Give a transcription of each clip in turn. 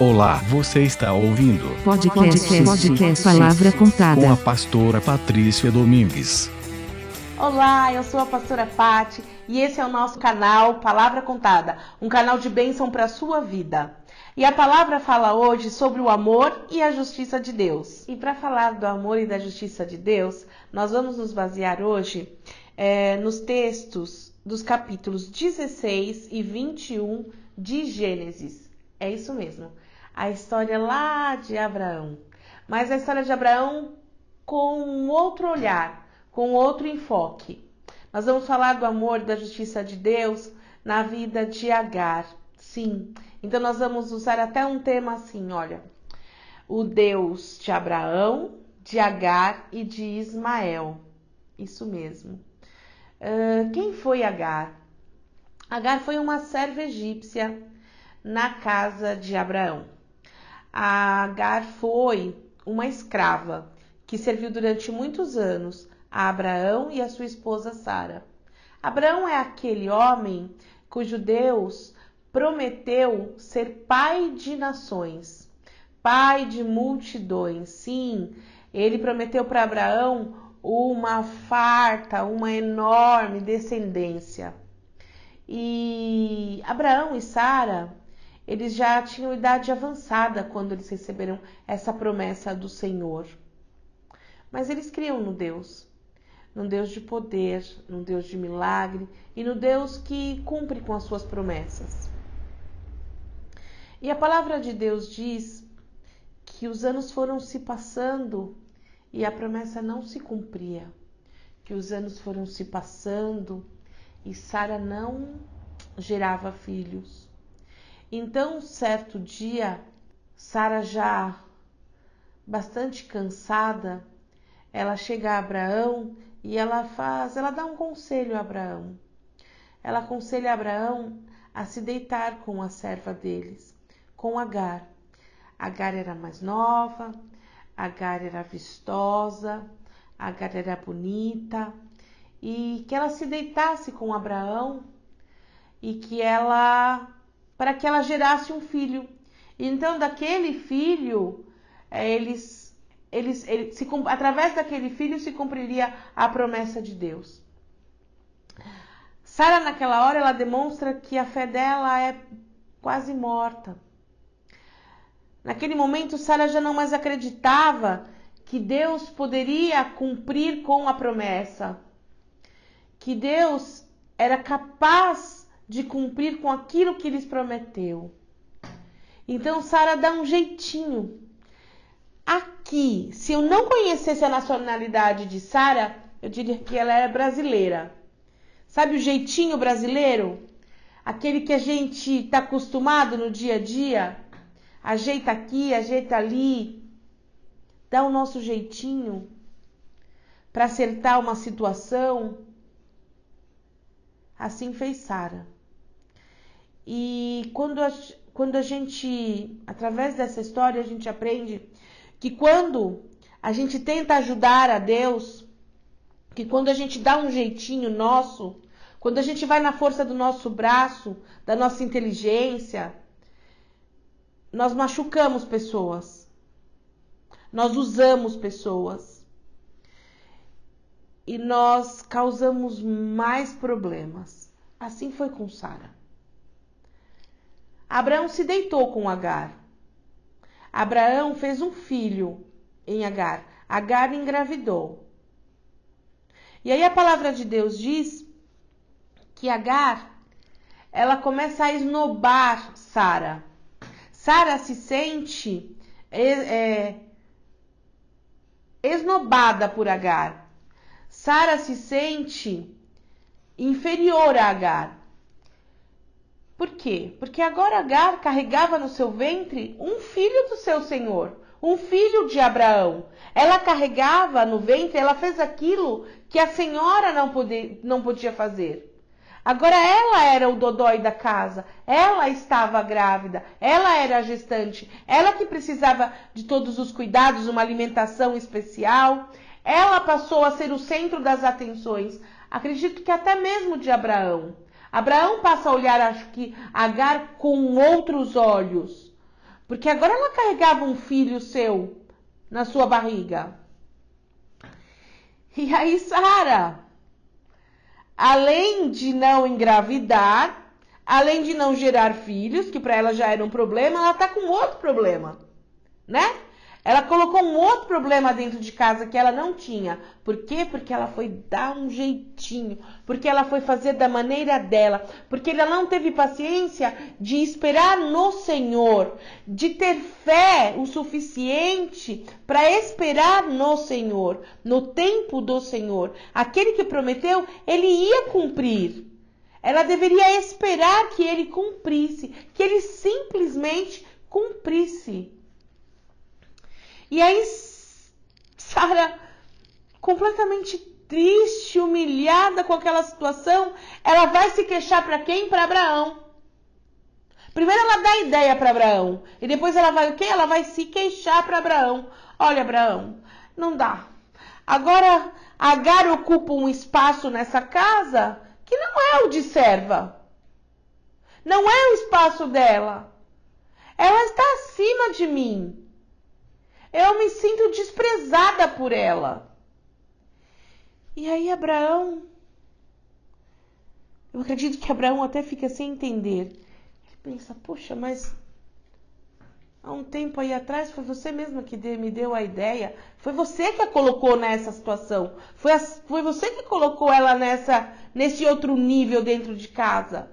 Olá, você está ouvindo Podcast, podcast Palavra Contada. com a pastora Patrícia Domingues. Olá, eu sou a pastora Pati e esse é o nosso canal Palavra Contada, um canal de bênção para a sua vida. E a palavra fala hoje sobre o amor e a justiça de Deus. E para falar do amor e da justiça de Deus, nós vamos nos basear hoje é, nos textos dos capítulos 16 e 21 de Gênesis. É isso mesmo, a história lá de Abraão. Mas a história de Abraão com um outro olhar, com outro enfoque. Nós vamos falar do amor da justiça de Deus na vida de Agar. Sim. Então nós vamos usar até um tema assim, olha. O Deus de Abraão, de Agar e de Ismael. Isso mesmo. Uh, quem foi Agar? Agar foi uma serva egípcia na casa de Abraão. Agar foi uma escrava que serviu durante muitos anos a Abraão e a sua esposa Sara. Abraão é aquele homem cujo Deus prometeu ser pai de nações, pai de multidões. Sim, ele prometeu para Abraão uma farta, uma enorme descendência. E Abraão e Sara, eles já tinham idade avançada quando eles receberam essa promessa do Senhor. Mas eles criam no Deus, num Deus de poder, num Deus de milagre e no Deus que cumpre com as suas promessas. E a palavra de Deus diz que os anos foram se passando e a promessa não se cumpria, que os anos foram se passando e Sara não gerava filhos. Então, certo dia, Sara já bastante cansada, ela chega a Abraão e ela faz, ela dá um conselho a Abraão. Ela aconselha Abraão a se deitar com a serva deles, com Agar. Agar era mais nova, Agar era vistosa, Agar era bonita, e que ela se deitasse com Abraão e que ela para que ela gerasse um filho. Então daquele filho é, eles eles, ele, se, através daquele filho se cumpriria a promessa de Deus. Sara naquela hora ela demonstra que a fé dela é quase morta. Naquele momento Sara já não mais acreditava que Deus poderia cumprir com a promessa, que Deus era capaz de cumprir com aquilo que lhes prometeu. Então Sara dá um jeitinho Aqui, se eu não conhecesse a nacionalidade de Sara, eu diria que ela é brasileira. Sabe o jeitinho brasileiro? Aquele que a gente está acostumado no dia a dia? Ajeita aqui, ajeita ali, dá o nosso jeitinho para acertar uma situação. Assim fez Sara. E quando a, quando a gente, através dessa história, a gente aprende que quando a gente tenta ajudar a Deus, que quando a gente dá um jeitinho nosso, quando a gente vai na força do nosso braço, da nossa inteligência, nós machucamos pessoas. Nós usamos pessoas. E nós causamos mais problemas. Assim foi com Sara. Abraão se deitou com Agar. Abraão fez um filho em Agar. Agar engravidou. E aí a palavra de Deus diz que Agar ela começa a esnobar Sara. Sara se sente é, é, esnobada por Agar. Sara se sente inferior a Agar. Por quê? Porque agora Agar carregava no seu ventre um filho do seu senhor, um filho de Abraão. Ela carregava no ventre, ela fez aquilo que a senhora não, podia, não podia fazer. Agora ela era o dodói da casa, ela estava grávida, ela era gestante, ela que precisava de todos os cuidados, uma alimentação especial. Ela passou a ser o centro das atenções, acredito que até mesmo de Abraão. Abraão passa a olhar, acho que Agar com outros olhos, Porque agora ela carregava um filho seu na sua barriga. E aí, Sara, além de não engravidar, além de não gerar filhos, que para ela já era um problema, ela tá com outro problema, né? Ela colocou um outro problema dentro de casa que ela não tinha. Por quê? Porque ela foi dar um jeitinho, porque ela foi fazer da maneira dela, porque ela não teve paciência de esperar no Senhor, de ter fé o suficiente para esperar no Senhor, no tempo do Senhor. Aquele que prometeu, ele ia cumprir. Ela deveria esperar que ele cumprisse, que ele simplesmente cumprisse. E aí, Sara, completamente triste, humilhada com aquela situação, ela vai se queixar para quem? Para Abraão. Primeiro ela dá ideia para Abraão e depois ela vai o quê? Ela vai se queixar para Abraão. Olha, Abraão, não dá. Agora Agar ocupa um espaço nessa casa que não é o de serva. Não é o espaço dela. Ela está acima de mim. Eu me sinto desprezada por ela. E aí, Abraão. Eu acredito que Abraão até fica sem entender. Ele pensa: Poxa, mas há um tempo aí atrás foi você mesma que me deu a ideia. Foi você que a colocou nessa situação. Foi, a, foi você que colocou ela nessa, nesse outro nível dentro de casa.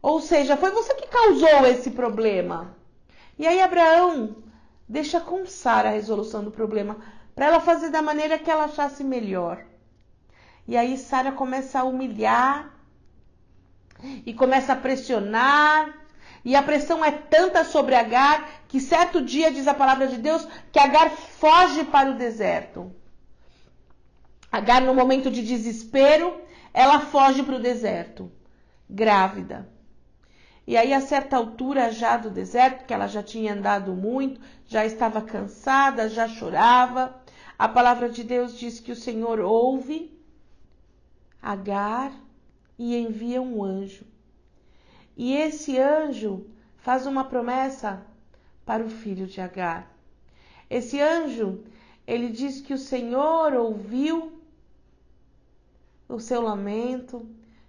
Ou seja, foi você que causou esse problema. E aí, Abraão Deixa com Sara a resolução do problema, para ela fazer da maneira que ela achasse melhor. E aí Sara começa a humilhar e começa a pressionar. E a pressão é tanta sobre Agar que certo dia diz a palavra de Deus que Agar foge para o deserto. Agar, no momento de desespero, ela foge para o deserto, grávida. E aí, a certa altura já do deserto, que ela já tinha andado muito, já estava cansada, já chorava, a palavra de Deus diz que o Senhor ouve Agar e envia um anjo. E esse anjo faz uma promessa para o filho de Agar. Esse anjo, ele diz que o Senhor ouviu o seu lamento,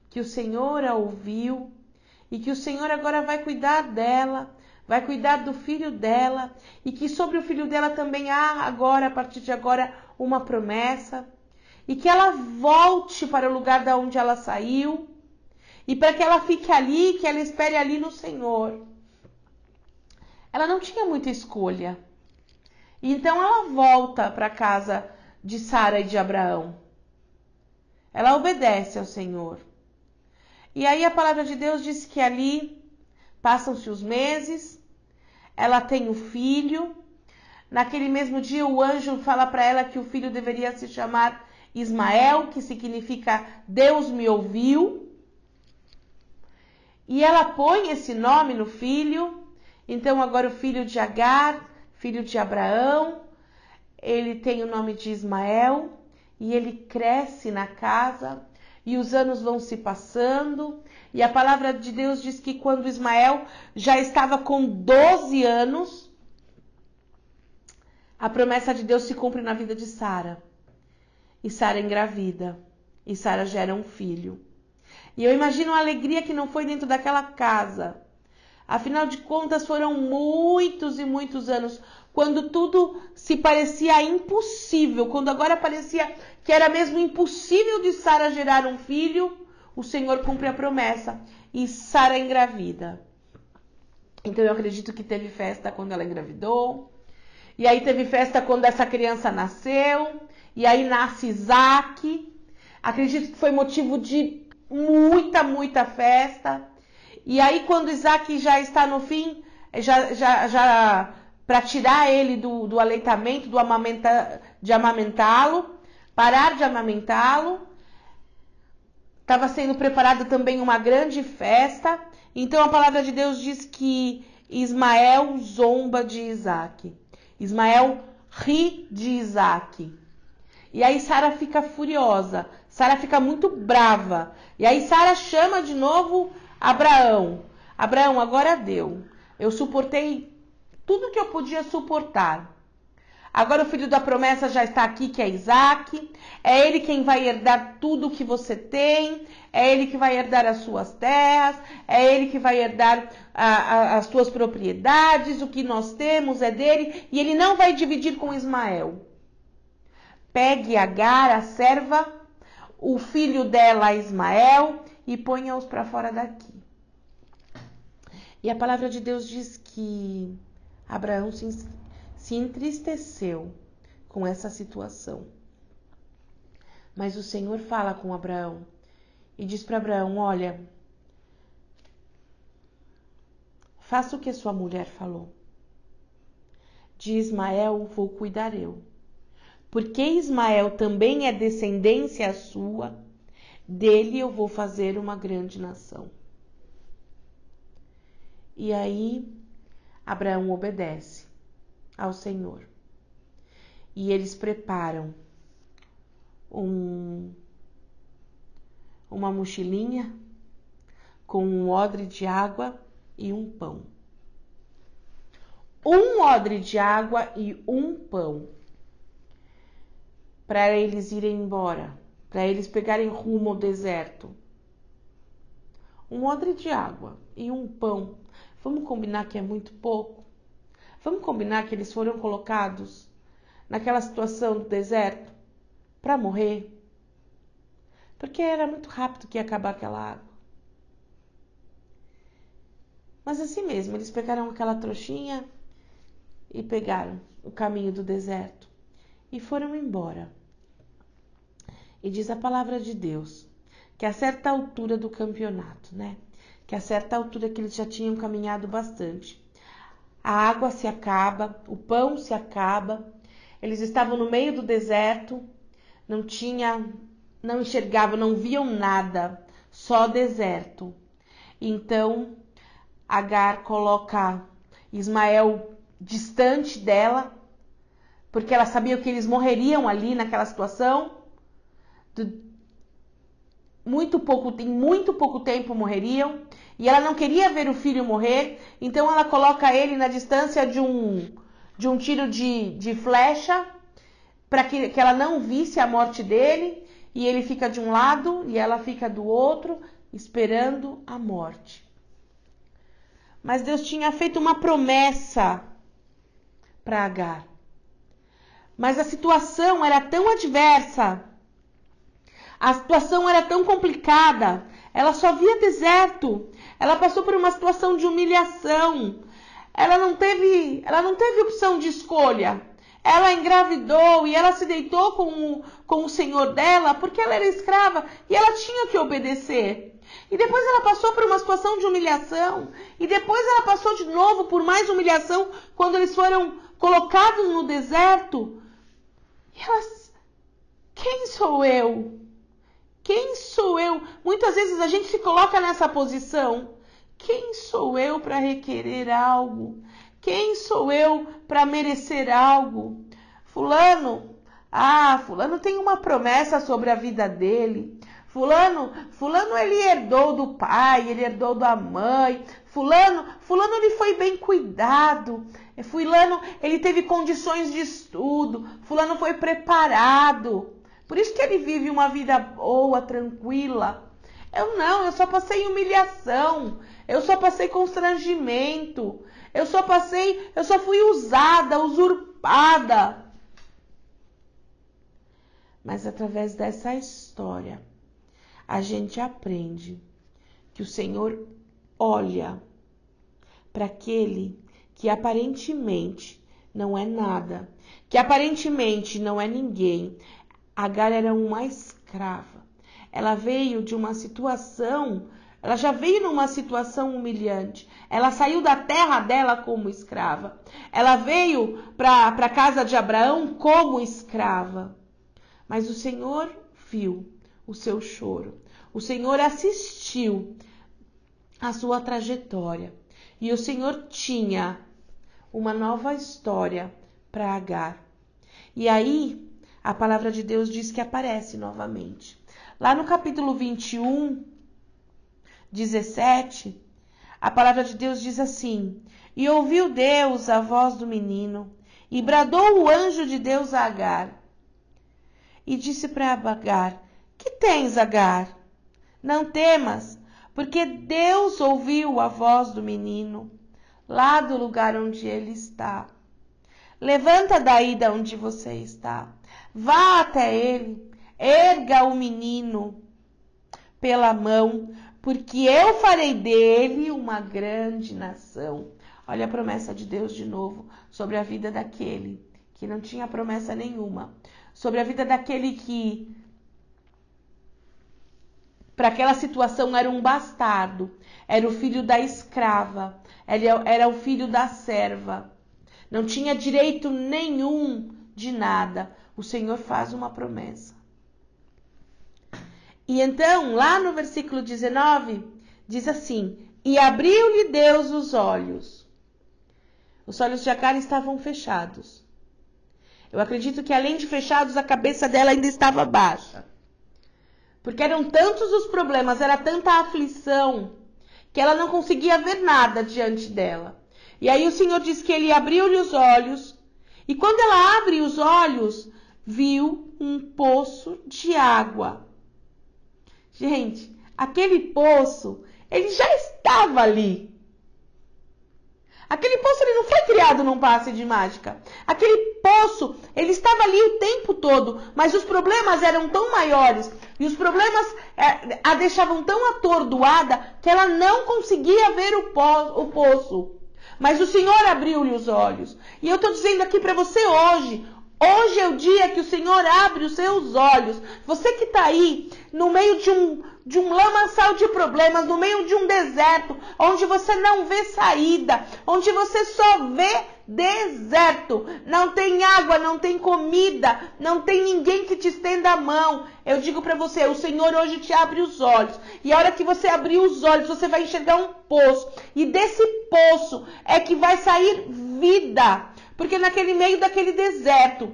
que o Senhor a ouviu e que o Senhor agora vai cuidar dela, vai cuidar do filho dela e que sobre o filho dela também há agora, a partir de agora, uma promessa e que ela volte para o lugar da onde ela saiu e para que ela fique ali, que ela espere ali no Senhor. Ela não tinha muita escolha. Então ela volta para a casa de Sara e de Abraão. Ela obedece ao Senhor. E aí a palavra de Deus diz que ali passam-se os meses, ela tem o filho. Naquele mesmo dia, o anjo fala para ela que o filho deveria se chamar Ismael, que significa Deus me ouviu. E ela põe esse nome no filho. Então, agora o filho de Agar, filho de Abraão, ele tem o nome de Ismael e ele cresce na casa e os anos vão se passando, e a palavra de Deus diz que quando Ismael já estava com 12 anos, a promessa de Deus se cumpre na vida de Sara. E Sara engravida, e Sara gera um filho. E eu imagino a alegria que não foi dentro daquela casa. Afinal de contas, foram muitos e muitos anos quando tudo se parecia impossível, quando agora parecia que era mesmo impossível de Sara gerar um filho, o Senhor cumpre a promessa e Sara engravida. Então eu acredito que teve festa quando ela engravidou, e aí teve festa quando essa criança nasceu, e aí nasce Isaac. Acredito que foi motivo de muita, muita festa. E aí quando Isaac já está no fim, já, já, já para tirar ele do, do aleitamento, do amamenta, de amamentá-lo, parar de amamentá-lo. Estava sendo preparada também uma grande festa. Então a palavra de Deus diz que Ismael zomba de Isaac. Ismael ri de Isaac. E aí Sara fica furiosa. Sara fica muito brava. E aí Sara chama de novo Abraão. Abraão, agora deu. Eu suportei tudo que eu podia suportar. Agora o filho da promessa já está aqui, que é Isaac. É ele quem vai herdar tudo que você tem. É ele que vai herdar as suas terras. É ele que vai herdar a, a, as suas propriedades. O que nós temos é dele. E ele não vai dividir com Ismael. Pegue Agar, a serva, o filho dela, Ismael, e ponha-os para fora daqui. E a palavra de Deus diz que Abraão se se entristeceu com essa situação. Mas o Senhor fala com Abraão e diz para Abraão: Olha, faça o que a sua mulher falou. De Ismael vou cuidar eu. Porque Ismael também é descendência sua, dele eu vou fazer uma grande nação. E aí Abraão obedece ao Senhor. E eles preparam um, uma mochilinha com um odre de água e um pão. Um odre de água e um pão para eles irem embora, para eles pegarem rumo ao deserto. Um odre de água e um pão. Vamos combinar que é muito pouco? Vamos combinar que eles foram colocados naquela situação do deserto para morrer? Porque era muito rápido que ia acabar aquela água. Mas assim mesmo, eles pegaram aquela trouxinha e pegaram o caminho do deserto e foram embora. E diz a palavra de Deus que a certa altura do campeonato, né? Que a certa altura que eles já tinham caminhado bastante, a água se acaba, o pão se acaba. Eles estavam no meio do deserto, não tinha, não enxergavam, não viam nada, só deserto. Então Agar coloca Ismael distante dela, porque ela sabia que eles morreriam ali naquela situação. Muito pouco, em muito pouco tempo morreriam e ela não queria ver o filho morrer, então ela coloca ele na distância de um, de um tiro de, de flecha para que, que ela não visse a morte dele, e ele fica de um lado e ela fica do outro, esperando a morte. Mas Deus tinha feito uma promessa para Agar. Mas a situação era tão adversa, a situação era tão complicada, ela só via deserto, ela passou por uma situação de humilhação. Ela não teve, ela não teve opção de escolha. Ela engravidou e ela se deitou com o, com o senhor dela porque ela era escrava e ela tinha que obedecer. E depois ela passou por uma situação de humilhação. E depois ela passou de novo por mais humilhação quando eles foram colocados no deserto. E elas, quem sou eu? Quem sou eu? Muitas vezes a gente se coloca nessa posição. Quem sou eu para requerer algo? Quem sou eu para merecer algo? Fulano, ah, fulano tem uma promessa sobre a vida dele. Fulano, fulano ele herdou do pai, ele herdou da mãe. Fulano, fulano ele foi bem cuidado. Fulano, ele teve condições de estudo. Fulano foi preparado. Por isso que ele vive uma vida boa, tranquila. Eu não, eu só passei humilhação. Eu só passei constrangimento. Eu só passei, eu só fui usada, usurpada. Mas através dessa história, a gente aprende que o Senhor olha para aquele que aparentemente não é nada, que aparentemente não é ninguém, Agar era uma escrava. Ela veio de uma situação, ela já veio numa situação humilhante. Ela saiu da terra dela como escrava. Ela veio para a casa de Abraão como escrava. Mas o Senhor viu o seu choro. O Senhor assistiu a sua trajetória. E o Senhor tinha uma nova história para Agar. E aí a palavra de Deus diz que aparece novamente. Lá no capítulo 21, 17, a palavra de Deus diz assim: E ouviu Deus a voz do menino, e bradou o anjo de Deus a Agar. E disse para Agar: Que tens, Agar? Não temas, porque Deus ouviu a voz do menino, lá do lugar onde ele está. Levanta daí da onde você está, vá até ele, erga o menino pela mão, porque eu farei dele uma grande nação. Olha a promessa de Deus de novo sobre a vida daquele que não tinha promessa nenhuma, sobre a vida daquele que para aquela situação era um bastardo, era o filho da escrava, era o filho da serva, não tinha direito nenhum de nada. O Senhor faz uma promessa. E então, lá no versículo 19, diz assim: E abriu-lhe Deus os olhos. Os olhos de Agar estavam fechados. Eu acredito que além de fechados, a cabeça dela ainda estava baixa. Porque eram tantos os problemas, era tanta aflição, que ela não conseguia ver nada diante dela. E aí o Senhor diz que ele abriu-lhe os olhos, e quando ela abre os olhos, viu um poço de água. Gente, aquele poço, ele já estava ali. Aquele poço ele não foi criado num passe de mágica. Aquele poço, ele estava ali o tempo todo, mas os problemas eram tão maiores e os problemas é, a deixavam tão atordoada que ela não conseguia ver o, po o poço. Mas o Senhor abriu-lhe os olhos. E eu estou dizendo aqui para você hoje, Hoje é o dia que o Senhor abre os seus olhos. Você que está aí no meio de um, de um lamaçal de problemas, no meio de um deserto, onde você não vê saída, onde você só vê deserto, não tem água, não tem comida, não tem ninguém que te estenda a mão. Eu digo para você, o Senhor hoje te abre os olhos. E a hora que você abrir os olhos, você vai enxergar um poço. E desse poço é que vai sair vida. Porque naquele meio daquele deserto,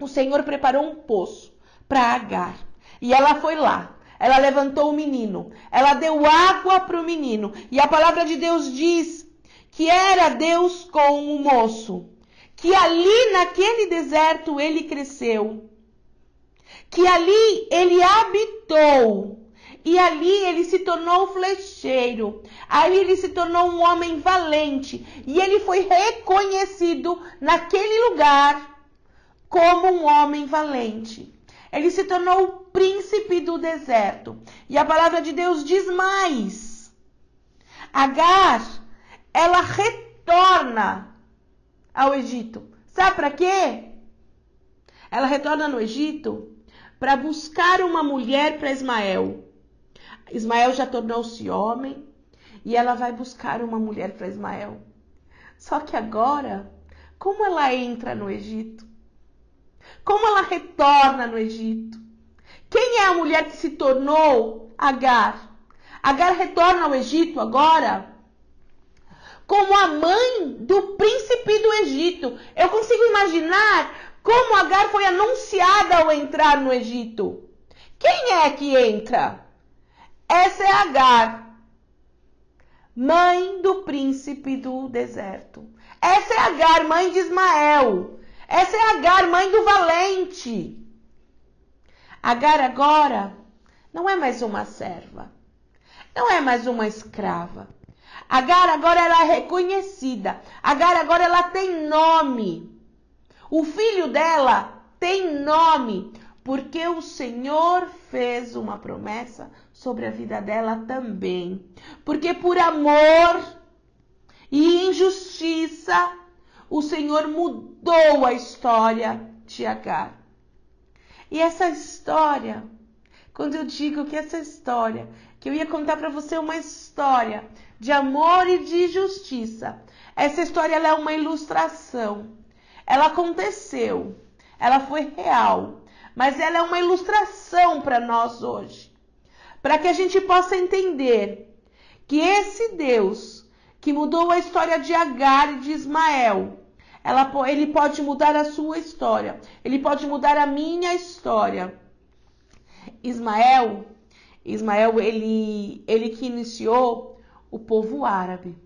o Senhor preparou um poço para Agar. E ela foi lá. Ela levantou o menino. Ela deu água para o menino. E a palavra de Deus diz que era Deus com o moço. Que ali naquele deserto ele cresceu. Que ali ele habitou. E ali ele se tornou flecheiro. Aí ele se tornou um homem valente. E ele foi reconhecido naquele lugar como um homem valente. Ele se tornou o príncipe do deserto. E a palavra de Deus diz mais. Agar, ela retorna ao Egito. Sabe para quê? Ela retorna no Egito para buscar uma mulher para Ismael. Ismael já tornou-se homem e ela vai buscar uma mulher para Ismael. Só que agora, como ela entra no Egito? Como ela retorna no Egito? Quem é a mulher que se tornou Agar? Agar retorna ao Egito agora como a mãe do príncipe do Egito. Eu consigo imaginar como Agar foi anunciada ao entrar no Egito. Quem é que entra? Essa é Agar, mãe do príncipe do deserto. Essa é Agar, mãe de Ismael. Essa é Agar, mãe do valente. Agar agora não é mais uma serva, não é mais uma escrava. Agar agora ela é reconhecida. Agar agora ela tem nome. O filho dela tem nome, porque o Senhor fez uma promessa sobre a vida dela também. Porque por amor e injustiça, o Senhor mudou a história de Agar. E essa história, quando eu digo que essa história, que eu ia contar para você uma história de amor e de justiça, essa história é uma ilustração. Ela aconteceu, ela foi real, mas ela é uma ilustração para nós hoje para que a gente possa entender que esse Deus que mudou a história de Agar e de Ismael, ela, ele pode mudar a sua história, ele pode mudar a minha história. Ismael, Ismael, ele, ele que iniciou o povo árabe.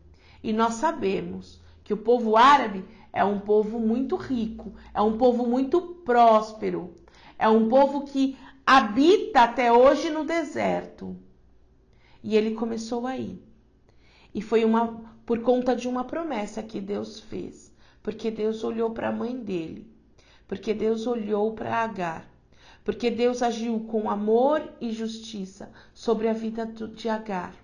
E nós sabemos que o povo árabe é um povo muito rico, é um povo muito próspero, é um povo que habita até hoje no deserto. E ele começou aí. E foi uma por conta de uma promessa que Deus fez, porque Deus olhou para a mãe dele, porque Deus olhou para Agar, porque Deus agiu com amor e justiça sobre a vida de Agar.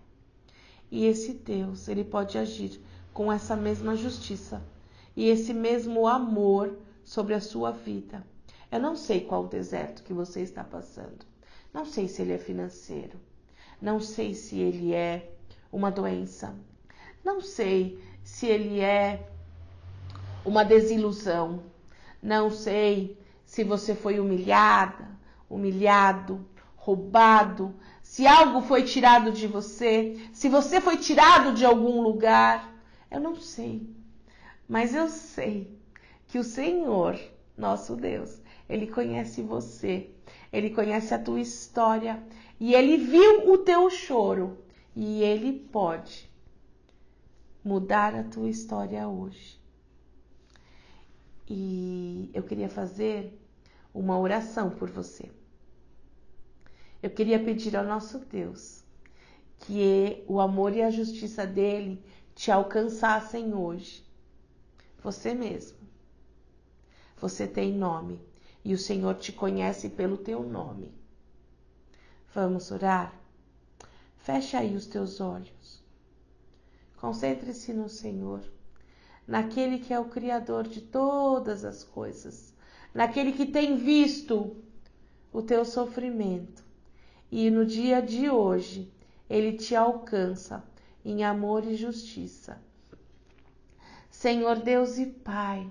E esse Deus, ele pode agir com essa mesma justiça e esse mesmo amor sobre a sua vida. Eu não sei qual o deserto que você está passando. Não sei se ele é financeiro. Não sei se ele é uma doença. Não sei se ele é uma desilusão. Não sei se você foi humilhada, humilhado, roubado, se algo foi tirado de você, se você foi tirado de algum lugar. Eu não sei. Mas eu sei que o Senhor, nosso Deus, ele conhece você, ele conhece a tua história e ele viu o teu choro e ele pode mudar a tua história hoje. E eu queria fazer uma oração por você. Eu queria pedir ao nosso Deus que o amor e a justiça dele te alcançassem hoje. Você mesmo. Você tem nome e o Senhor te conhece pelo teu nome. Vamos orar? Feche aí os teus olhos. Concentre-se no Senhor, naquele que é o Criador de todas as coisas, naquele que tem visto o teu sofrimento e no dia de hoje ele te alcança em amor e justiça. Senhor Deus e Pai,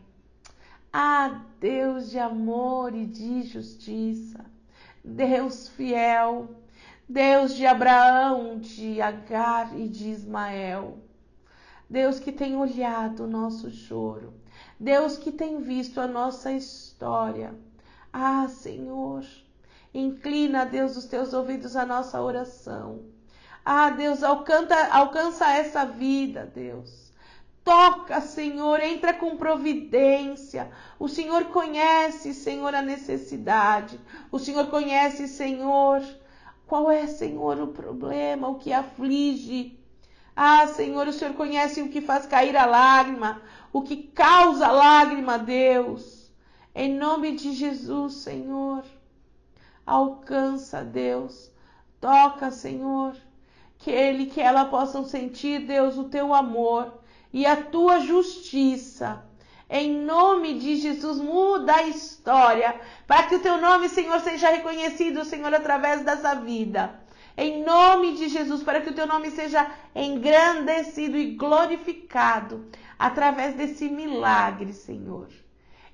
ah, Deus de amor e de justiça, Deus fiel, Deus de Abraão, de Agar e de Ismael. Deus que tem olhado o nosso choro, Deus que tem visto a nossa história. Ah, Senhor, inclina, Deus, os teus ouvidos à nossa oração. Ah, Deus, alcança, alcança essa vida, Deus. Toca, Senhor, entra com providência. O Senhor conhece, Senhor, a necessidade. O Senhor conhece, Senhor, qual é, Senhor, o problema, o que aflige. Ah, Senhor, o Senhor conhece o que faz cair a lágrima, o que causa lágrima, Deus. Em nome de Jesus, Senhor, alcança, Deus. Toca, Senhor, que ele, que ela possam sentir, Deus, o teu amor e a tua justiça. Em nome de Jesus, muda a história, para que o teu nome, Senhor, seja reconhecido, Senhor, através dessa vida. Em nome de Jesus, para que o teu nome seja engrandecido e glorificado através desse milagre, Senhor.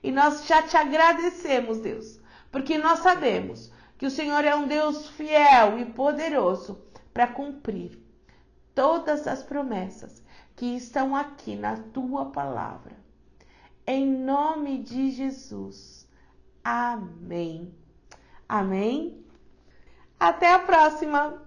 E nós já te agradecemos, Deus, porque nós sabemos que o Senhor é um Deus fiel e poderoso para cumprir todas as promessas que estão aqui na tua palavra. Em nome de Jesus. Amém. Amém. Até a próxima!